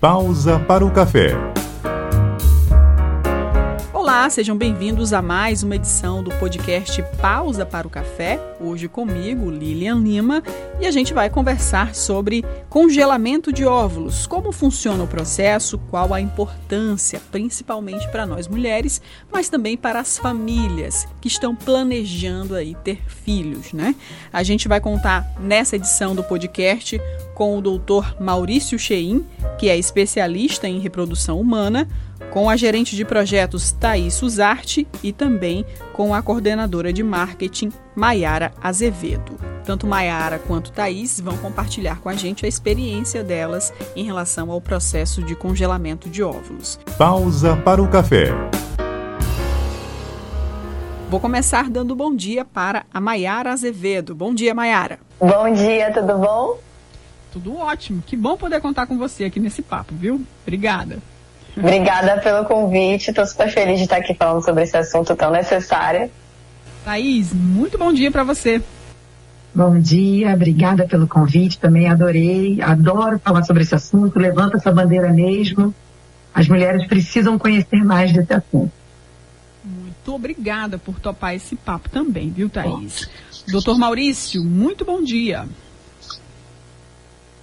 Pausa para o café. Olá, sejam bem-vindos a mais uma edição do podcast Pausa para o Café. Hoje comigo, Lilian Lima, e a gente vai conversar sobre congelamento de óvulos, como funciona o processo, qual a importância, principalmente para nós mulheres, mas também para as famílias que estão planejando aí ter filhos, né? A gente vai contar nessa edição do podcast com o doutor Maurício Cheim, que é especialista em reprodução humana, com a gerente de projetos Thaís Suzarte e também com a coordenadora de marketing Maiara Azevedo. Tanto Maiara quanto Thaís vão compartilhar com a gente a experiência delas em relação ao processo de congelamento de óvulos. Pausa para o café. Vou começar dando bom dia para a Maiara Azevedo. Bom dia, Maiara. Bom dia, tudo bom? Tudo ótimo. Que bom poder contar com você aqui nesse papo, viu? Obrigada. Obrigada pelo convite. Estou super feliz de estar aqui falando sobre esse assunto tão necessário. Thaís, muito bom dia para você. Bom dia, obrigada pelo convite. Também adorei, adoro falar sobre esse assunto. Levanta essa bandeira mesmo. As mulheres precisam conhecer mais desse assunto. Muito obrigada por topar esse papo também, viu, Thaís? Doutor Maurício, muito bom dia.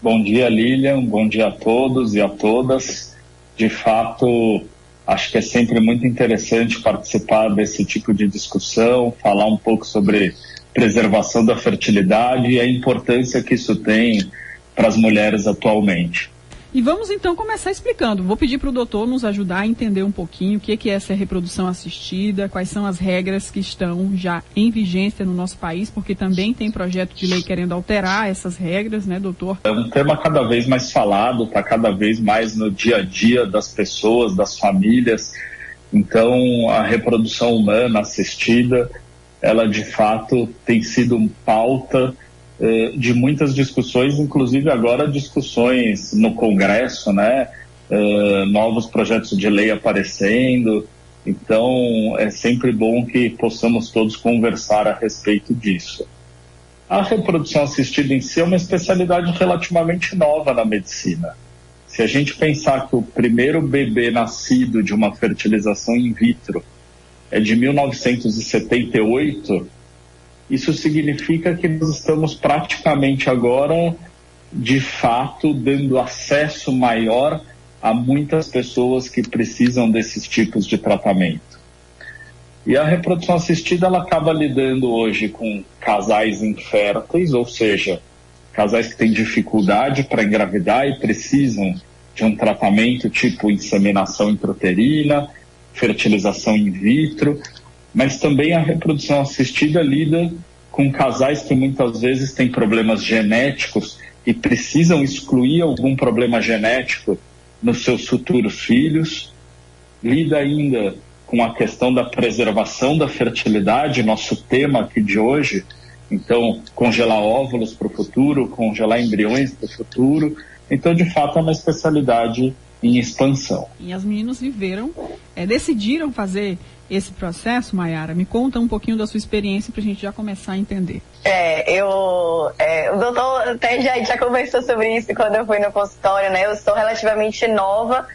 Bom dia, Lilian. Bom dia a todos e a todas de fato, acho que é sempre muito interessante participar desse tipo de discussão, falar um pouco sobre preservação da fertilidade e a importância que isso tem para as mulheres atualmente. E vamos então começar explicando. Vou pedir para o doutor nos ajudar a entender um pouquinho o que é essa reprodução assistida, quais são as regras que estão já em vigência no nosso país, porque também tem projeto de lei querendo alterar essas regras, né, doutor? É um tema cada vez mais falado, está cada vez mais no dia a dia das pessoas, das famílias. Então, a reprodução humana assistida, ela de fato tem sido pauta eh, de muitas discussões, inclusive agora discussões no Congresso, né? Uh, novos projetos de lei aparecendo. Então, é sempre bom que possamos todos conversar a respeito disso. A reprodução assistida em si é uma especialidade relativamente nova na medicina. Se a gente pensar que o primeiro bebê nascido de uma fertilização in vitro é de 1978, isso significa que nós estamos praticamente agora, de fato, dando acesso maior a muitas pessoas que precisam desses tipos de tratamento. E a reprodução assistida ela acaba lidando hoje com casais inférteis, ou seja, casais que têm dificuldade para engravidar e precisam de um tratamento tipo inseminação intrauterina, fertilização in vitro, mas também a reprodução assistida lida com casais que muitas vezes têm problemas genéticos e precisam excluir algum problema genético nos seus futuros filhos. Lida ainda com a questão da preservação da fertilidade, nosso tema aqui de hoje. Então, congelar óvulos para o futuro, congelar embriões para o futuro. Então, de fato, é uma especialidade em expansão. E as meninas viveram, é, decidiram fazer esse processo, Mayara? Me conta um pouquinho da sua experiência para a gente já começar a entender. É, eu. É, o doutor até já, já conversou sobre isso quando eu fui no consultório, né? Eu sou relativamente nova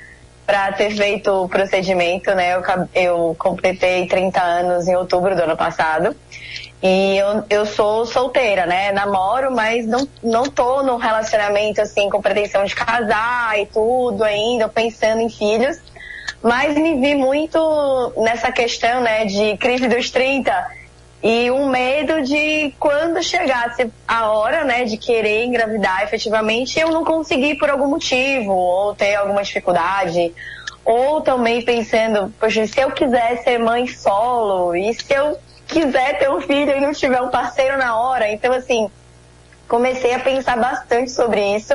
para ter feito o procedimento, né? Eu, eu completei 30 anos em outubro do ano passado. E eu, eu sou solteira, né? Namoro, mas não, não tô num relacionamento assim com pretensão de casar e tudo ainda, pensando em filhos mas me vi muito nessa questão, né, de crise dos 30 e um medo de quando chegasse a hora, né, de querer engravidar efetivamente, eu não conseguir por algum motivo ou ter alguma dificuldade, ou também pensando, poxa, se eu quiser ser mãe solo e se eu quiser ter um filho e não tiver um parceiro na hora, então assim, comecei a pensar bastante sobre isso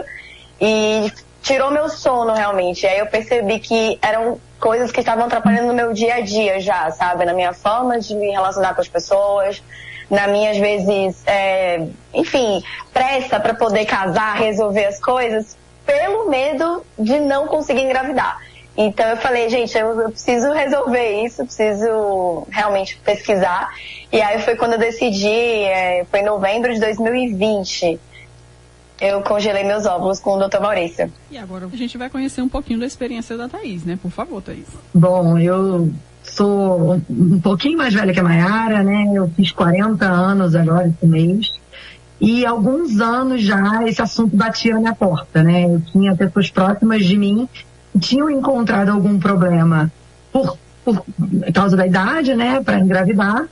e tirou meu sono realmente. Aí eu percebi que eram coisas que estavam atrapalhando no meu dia a dia já, sabe? Na minha forma de me relacionar com as pessoas, na minha, às vezes, é, enfim, pressa para poder casar, resolver as coisas, pelo medo de não conseguir engravidar. Então eu falei, gente, eu, eu preciso resolver isso, preciso realmente pesquisar. E aí foi quando eu decidi, é, foi em novembro de 2020 eu congelei meus óvulos com o Dr. Maurício. E agora a gente vai conhecer um pouquinho da experiência da Thaís, né? Por favor, Thaís. Bom, eu sou um pouquinho mais velha que a Mayara, né? Eu fiz 40 anos agora esse mês. E alguns anos já esse assunto batia na minha porta, né? Eu tinha pessoas próximas de mim que tinham encontrado algum problema por, por causa da idade, né? Para engravidar.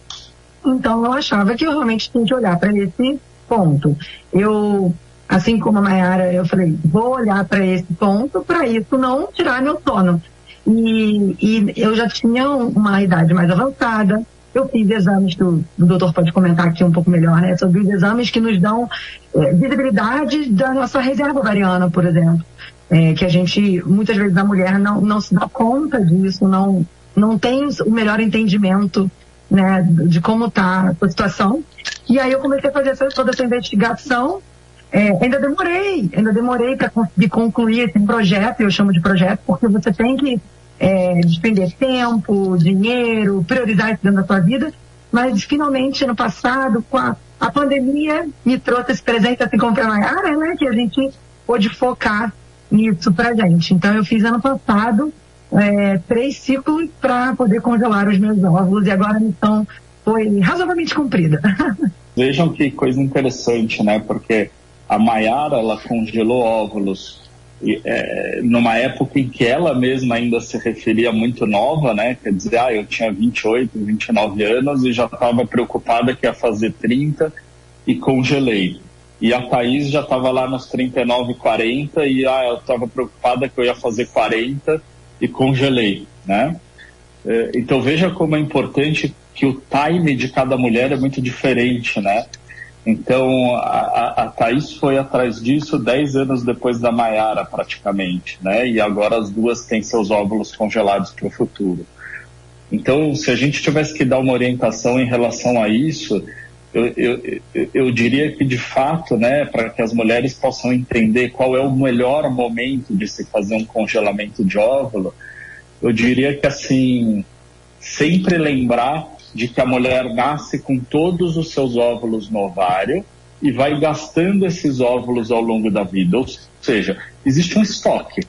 Então eu achava que eu realmente tinha que olhar para esse ponto. Eu assim como a Mayara, eu falei, vou olhar para esse ponto para isso não tirar meu sono. E, e, eu já tinha uma idade mais avançada. Eu fiz exames que o, doutor pode comentar aqui um pouco melhor, né? Sobre os exames que nos dão é, visibilidade da nossa reserva ovariana, por exemplo. É, que a gente, muitas vezes, a mulher não, não se dá conta disso, não, não tem o melhor entendimento né, de como está a situação. E aí eu comecei a fazer toda essa investigação é, ainda demorei, ainda demorei para conseguir concluir esse projeto, eu chamo de projeto, porque você tem que é, despender tempo, dinheiro, priorizar isso dentro da sua vida, mas finalmente no passado, com a, a pandemia, me trouxe esse presente assim como para a Mayara, né, que a gente pôde focar nisso pra gente. Então eu fiz ano passado é, três ciclos para poder congelar os meus óvulos e agora a missão foi razoavelmente cumprida. Vejam que coisa interessante, né? Porque a Maiara ela congelou óvulos é, numa época em que ela mesma ainda se referia muito nova, né? Quer dizer, ah, eu tinha 28, 29 anos e já estava preocupada que ia fazer 30 e congelei. E a Thaís já estava lá nos 39, 40 e ah, eu estava preocupada que eu ia fazer 40 e congelei, né? É, então veja como é importante que o time de cada mulher é muito diferente, né? Então, a, a Thaís foi atrás disso dez anos depois da Maiara, praticamente, né? E agora as duas têm seus óvulos congelados para o futuro. Então, se a gente tivesse que dar uma orientação em relação a isso, eu, eu, eu diria que, de fato, né, para que as mulheres possam entender qual é o melhor momento de se fazer um congelamento de óvulo, eu diria que, assim, sempre lembrar de que a mulher nasce com todos os seus óvulos no ovário e vai gastando esses óvulos ao longo da vida. Ou seja, existe um estoque.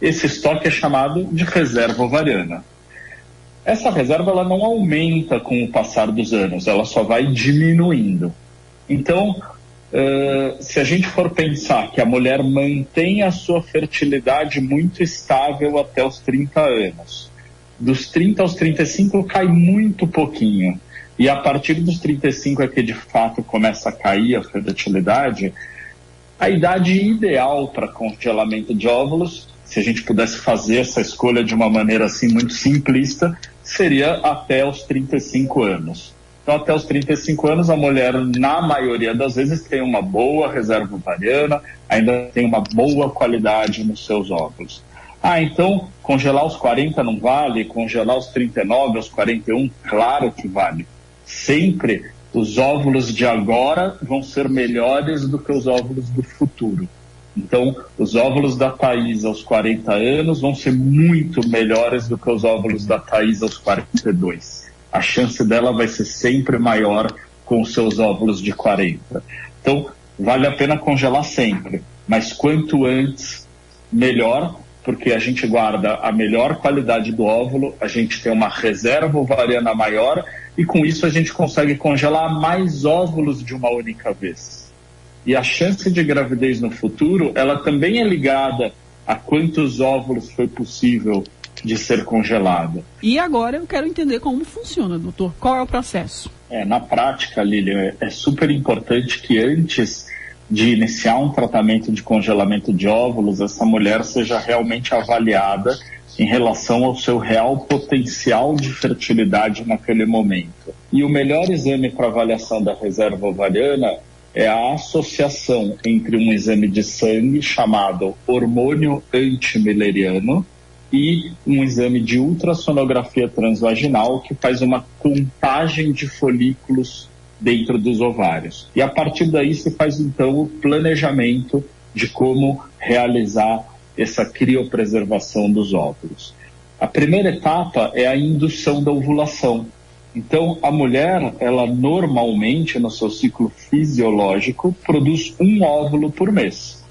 Esse estoque é chamado de reserva ovariana. Essa reserva ela não aumenta com o passar dos anos, ela só vai diminuindo. Então, uh, se a gente for pensar que a mulher mantém a sua fertilidade muito estável até os 30 anos, dos 30 aos 35 cai muito pouquinho. E a partir dos 35 é que de fato começa a cair a fertilidade. A idade ideal para congelamento de óvulos, se a gente pudesse fazer essa escolha de uma maneira assim muito simplista, seria até os 35 anos. Então, até os 35 anos, a mulher, na maioria das vezes, tem uma boa reserva ovariana, ainda tem uma boa qualidade nos seus óvulos. Ah, então congelar os 40 não vale, congelar os 39, os 41, claro que vale. Sempre os óvulos de agora vão ser melhores do que os óvulos do futuro. Então, os óvulos da Thaís aos 40 anos vão ser muito melhores do que os óvulos da Thaís aos 42. A chance dela vai ser sempre maior com os seus óvulos de 40. Então, vale a pena congelar sempre, mas quanto antes, melhor, porque a gente guarda a melhor qualidade do óvulo, a gente tem uma reserva ovariana maior e com isso a gente consegue congelar mais óvulos de uma única vez. E a chance de gravidez no futuro, ela também é ligada a quantos óvulos foi possível de ser congelada. E agora eu quero entender como funciona, doutor. Qual é o processo? É, na prática, Lilian, é super importante que antes de iniciar um tratamento de congelamento de óvulos, essa mulher seja realmente avaliada em relação ao seu real potencial de fertilidade naquele momento. E o melhor exame para avaliação da reserva ovariana é a associação entre um exame de sangue chamado hormônio antimileriano e um exame de ultrassonografia transvaginal que faz uma contagem de folículos dentro dos ovários. E a partir daí se faz então o planejamento de como realizar essa criopreservação dos óvulos. A primeira etapa é a indução da ovulação. Então, a mulher, ela normalmente, no seu ciclo fisiológico, produz um óvulo por mês.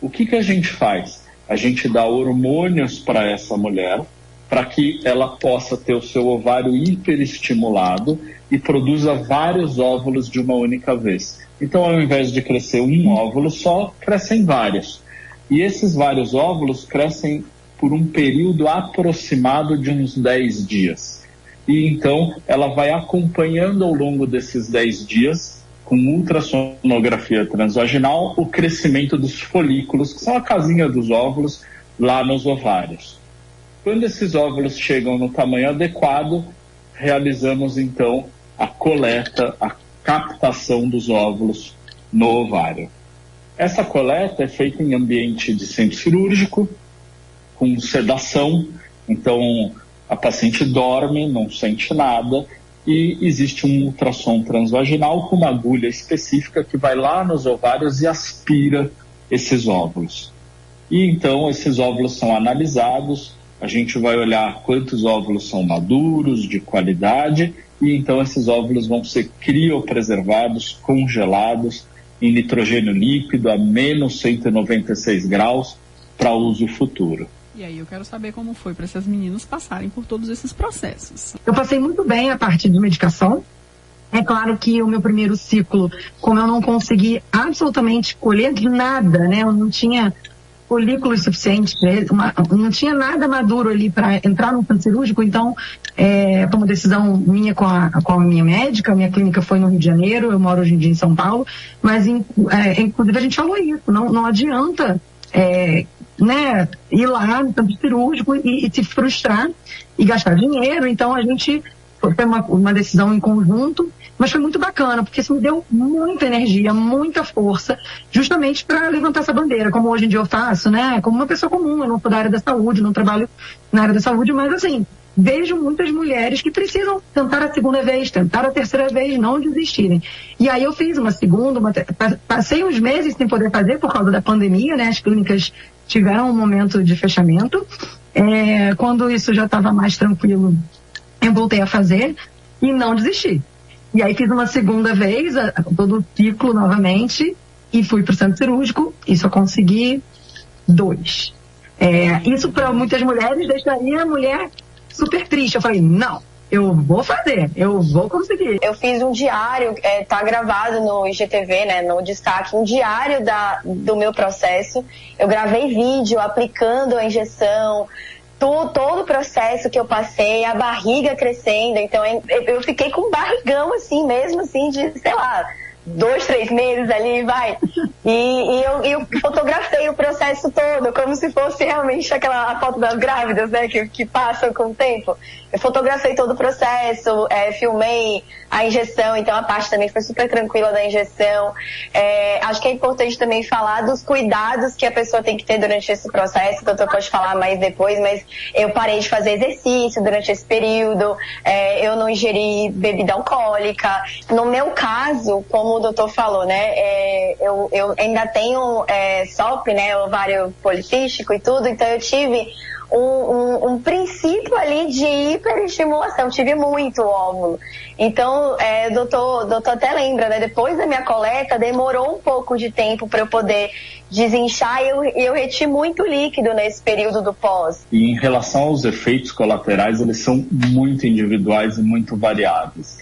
O que, que a gente faz? A gente dá hormônios para essa mulher, para que ela possa ter o seu ovário hiperestimulado e produza vários óvulos de uma única vez. Então, ao invés de crescer um óvulo só, crescem vários. E esses vários óvulos crescem por um período aproximado de uns 10 dias. E então ela vai acompanhando ao longo desses 10 dias, com ultrassonografia transvaginal, o crescimento dos folículos, que são a casinha dos óvulos, lá nos ovários. Quando esses óvulos chegam no tamanho adequado, realizamos então a coleta, a captação dos óvulos no ovário. Essa coleta é feita em ambiente de centro cirúrgico, com sedação, então a paciente dorme, não sente nada, e existe um ultrassom transvaginal com uma agulha específica que vai lá nos ovários e aspira esses óvulos. E então esses óvulos são analisados, a gente vai olhar quantos óvulos são maduros, de qualidade, e então esses óvulos vão ser criopreservados, congelados em nitrogênio líquido a menos 196 graus para uso futuro. E aí eu quero saber como foi para essas meninas passarem por todos esses processos. Eu passei muito bem a parte de medicação. É claro que o meu primeiro ciclo, como eu não consegui absolutamente colher nada, né? Eu não tinha folículos suficientes, né? uma, não tinha nada maduro ali para entrar no centro cirúrgico, então é, uma decisão minha com a, com a minha médica, minha clínica foi no Rio de Janeiro, eu moro hoje em dia em São Paulo, mas in, é, inclusive a gente falou isso, não, não adianta é, né, ir lá no centro cirúrgico e, e se frustrar e gastar dinheiro, então a gente foi uma, uma decisão em conjunto mas foi muito bacana, porque isso me deu muita energia, muita força, justamente para levantar essa bandeira, como hoje em dia eu faço, né? Como uma pessoa comum, eu não sou da área da saúde, não trabalho na área da saúde, mas assim, vejo muitas mulheres que precisam tentar a segunda vez, tentar a terceira vez, não desistirem. E aí eu fiz uma segunda, uma, passei uns meses sem poder fazer por causa da pandemia, né? As clínicas tiveram um momento de fechamento. É, quando isso já estava mais tranquilo, eu voltei a fazer e não desisti. E aí fiz uma segunda vez, todo o ciclo novamente, e fui para o centro cirúrgico, e só consegui dois. É, isso para muitas mulheres deixaria a mulher super triste. Eu falei, não, eu vou fazer, eu vou conseguir. Eu fiz um diário, é, tá gravado no IGTV, né, no destaque, um diário da, do meu processo. Eu gravei vídeo aplicando a injeção, tu, todo o processo que eu passei, a barriga crescendo, então eu fiquei com barrigão assim mesmo, assim, de, sei lá, dois, três meses ali, vai. E, e eu, eu, fotografei o processo todo, como se fosse realmente aquela foto das grávidas, né, que, que passam com o tempo. Eu fotografei todo o processo, é, filmei a injeção, então a parte também foi super tranquila da injeção. É, acho que é importante também falar dos cuidados que a pessoa tem que ter durante esse processo, o doutor pode falar mais depois, mas eu parei de fazer exercício durante esse período, é, eu não ingeri bebida alcoólica. No meu caso, como o doutor falou, né, é, eu, eu ainda tenho é, SOP, né, ovário policístico e tudo, então eu tive um, um, um, princípio ali de hiperestimulação, tive muito óvulo. Então, é, doutor, doutor até lembra, né? Depois da minha coleta, demorou um pouco de tempo para eu poder desinchar e eu, eu reti muito líquido nesse período do pós. E em relação aos efeitos colaterais, eles são muito individuais e muito variáveis.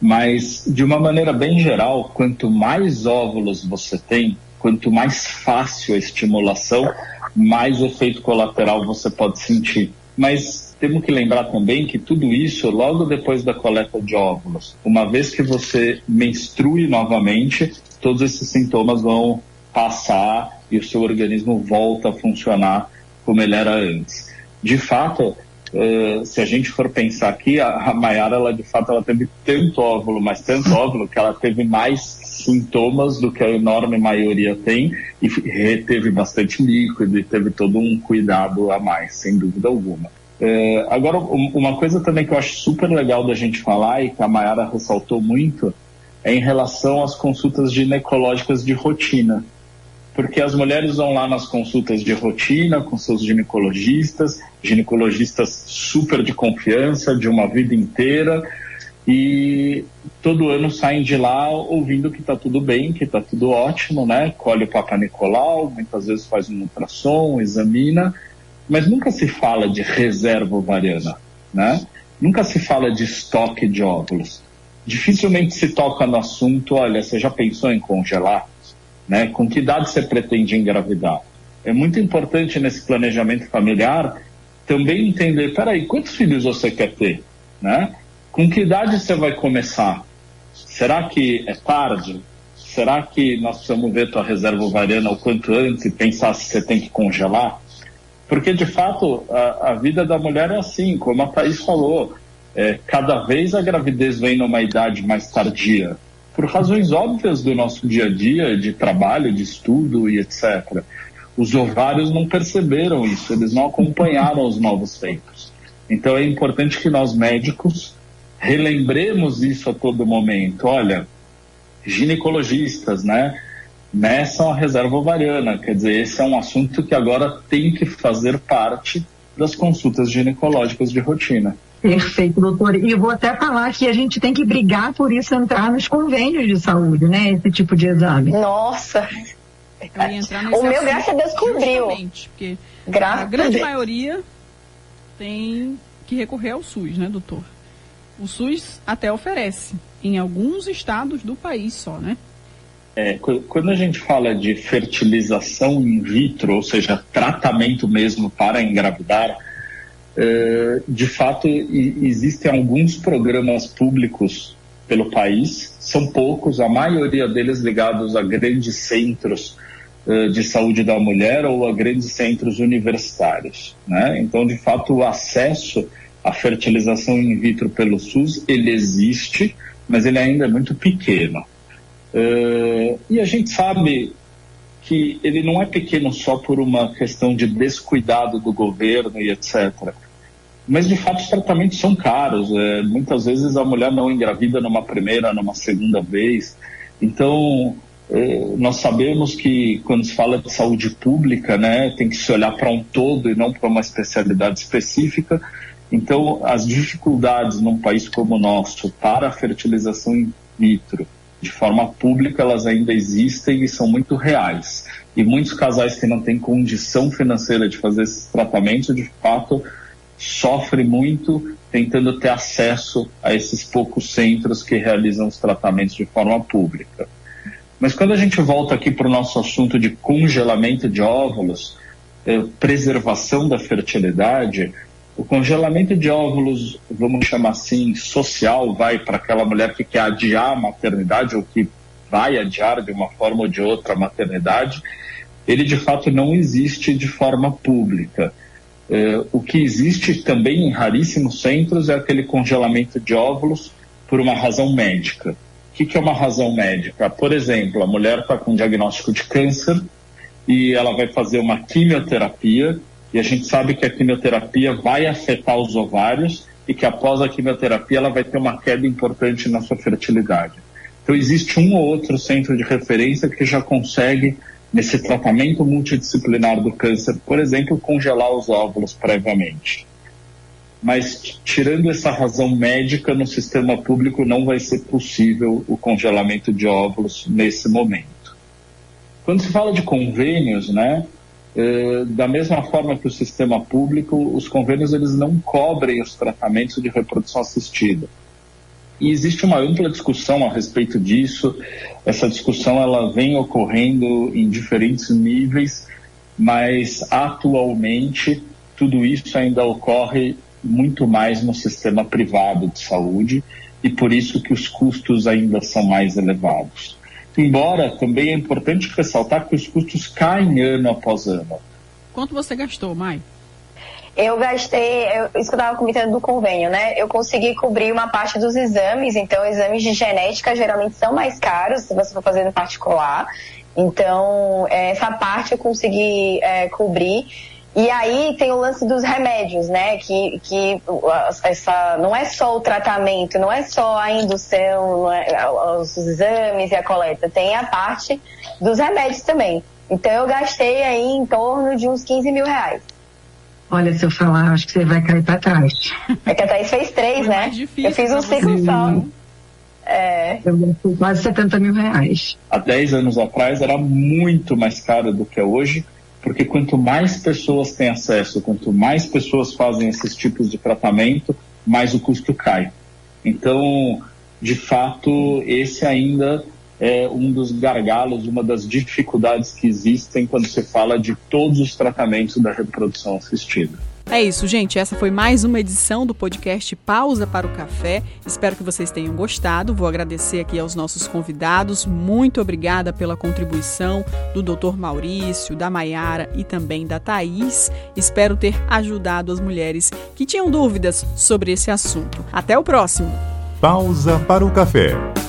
Mas, de uma maneira bem geral, quanto mais óvulos você tem, quanto mais fácil a estimulação, mais efeito colateral você pode sentir. Mas temos que lembrar também que tudo isso logo depois da coleta de óvulos. Uma vez que você menstrue novamente, todos esses sintomas vão passar e o seu organismo volta a funcionar como ele era antes. De fato, Uh, se a gente for pensar aqui, a, a Mayara, ela de fato, ela teve tanto óvulo, mas tanto óvulo, que ela teve mais sintomas do que a enorme maioria tem e reteve bastante líquido e teve todo um cuidado a mais, sem dúvida alguma. É, agora, uma coisa também que eu acho super legal da gente falar e que a Mayara ressaltou muito é em relação às consultas ginecológicas de rotina. Porque as mulheres vão lá nas consultas de rotina com seus ginecologistas, ginecologistas super de confiança, de uma vida inteira, e todo ano saem de lá ouvindo que está tudo bem, que está tudo ótimo, né? Colhe o Papa Nicolau, muitas vezes faz um ultrassom, examina, mas nunca se fala de reserva ovariana, né? Nunca se fala de estoque de óvulos. Dificilmente se toca no assunto, olha, você já pensou em congelar? Né? Com que idade você pretende engravidar? É muito importante nesse planejamento familiar também entender, peraí, quantos filhos você quer ter? Né? Com que idade você vai começar? Será que é tarde? Será que nós precisamos ver tua reserva ovariana o quanto antes e pensar se você tem que congelar? Porque, de fato, a, a vida da mulher é assim, como a Thaís falou, é, cada vez a gravidez vem numa idade mais tardia, por razões óbvias do nosso dia a dia, de trabalho, de estudo e etc. Os ovários não perceberam isso, eles não acompanharam os novos feitos. Então é importante que nós médicos relembremos isso a todo momento. Olha, ginecologistas, né? Meçam a reserva ovariana. Quer dizer, esse é um assunto que agora tem que fazer parte das consultas ginecológicas de rotina. Perfeito, doutor. E eu vou até falar que a gente tem que brigar por isso entrar nos convênios de saúde, né? Esse tipo de exame. Nossa! o meu, graças a Deus, cobriu. Porque graças a grande maioria tem que recorrer ao SUS, né, doutor? O SUS até oferece, em alguns estados do país só, né? É, quando a gente fala de fertilização in vitro, ou seja, tratamento mesmo para engravidar, é, de fato existem alguns programas públicos pelo país, são poucos, a maioria deles ligados a grandes centros é, de saúde da mulher ou a grandes centros universitários. Né? Então, de fato, o acesso a fertilização in vitro pelo SUS, ele existe, mas ele ainda é muito pequeno. Uh, e a gente sabe que ele não é pequeno só por uma questão de descuidado do governo e etc. Mas, de fato, os tratamentos são caros. É, muitas vezes a mulher não engravida numa primeira, numa segunda vez. Então, é, nós sabemos que quando se fala de saúde pública, né, tem que se olhar para um todo e não para uma especialidade específica. Então, as dificuldades num país como o nosso para a fertilização in vitro de forma pública, elas ainda existem e são muito reais. E muitos casais que não têm condição financeira de fazer esses tratamentos, de fato, sofrem muito tentando ter acesso a esses poucos centros que realizam os tratamentos de forma pública. Mas quando a gente volta aqui para o nosso assunto de congelamento de óvulos, eh, preservação da fertilidade, o congelamento de óvulos, vamos chamar assim, social, vai para aquela mulher que quer adiar a maternidade ou que vai adiar de uma forma ou de outra a maternidade, ele de fato não existe de forma pública. É, o que existe também em raríssimos centros é aquele congelamento de óvulos por uma razão médica. O que, que é uma razão médica? Por exemplo, a mulher está com um diagnóstico de câncer e ela vai fazer uma quimioterapia e a gente sabe que a quimioterapia vai afetar os ovários e que após a quimioterapia ela vai ter uma queda importante na sua fertilidade. Então existe um ou outro centro de referência que já consegue nesse tratamento multidisciplinar do câncer, por exemplo, congelar os óvulos previamente. Mas tirando essa razão médica no sistema público não vai ser possível o congelamento de óvulos nesse momento. Quando se fala de convênios, né, da mesma forma que o sistema público, os convênios eles não cobrem os tratamentos de reprodução assistida. E existe uma ampla discussão a respeito disso. Essa discussão ela vem ocorrendo em diferentes níveis, mas atualmente tudo isso ainda ocorre muito mais no sistema privado de saúde e por isso que os custos ainda são mais elevados. Embora também é importante ressaltar que os custos caem ano após ano. Quanto você gastou, Mai? Eu gastei, eu, isso que eu estava comentando do convênio, né? Eu consegui cobrir uma parte dos exames, então exames de genética geralmente são mais caros se você for fazer no particular. Então, é, essa parte eu consegui é, cobrir. E aí tem o lance dos remédios, né? Que, que essa, não é só o tratamento, não é só a indução, é, os exames e a coleta, tem a parte dos remédios também. Então eu gastei aí em torno de uns 15 mil reais. Olha, se eu falar, acho que você vai cair para trás. É que a Thaís fez três, né? Difícil eu fiz um ciclo só. É. Eu gastei quase 70 mil reais. Há 10 anos atrás era muito mais caro do que é hoje, porque quanto mais pessoas têm acesso, quanto mais pessoas fazem esses tipos de tratamento, mais o custo cai. Então, de fato, esse ainda é um dos gargalos, uma das dificuldades que existem quando se fala de todos os tratamentos da reprodução assistida. É isso, gente. Essa foi mais uma edição do podcast Pausa para o Café. Espero que vocês tenham gostado. Vou agradecer aqui aos nossos convidados. Muito obrigada pela contribuição do Dr. Maurício, da Maiara e também da Thaís. Espero ter ajudado as mulheres que tinham dúvidas sobre esse assunto. Até o próximo. Pausa para o café.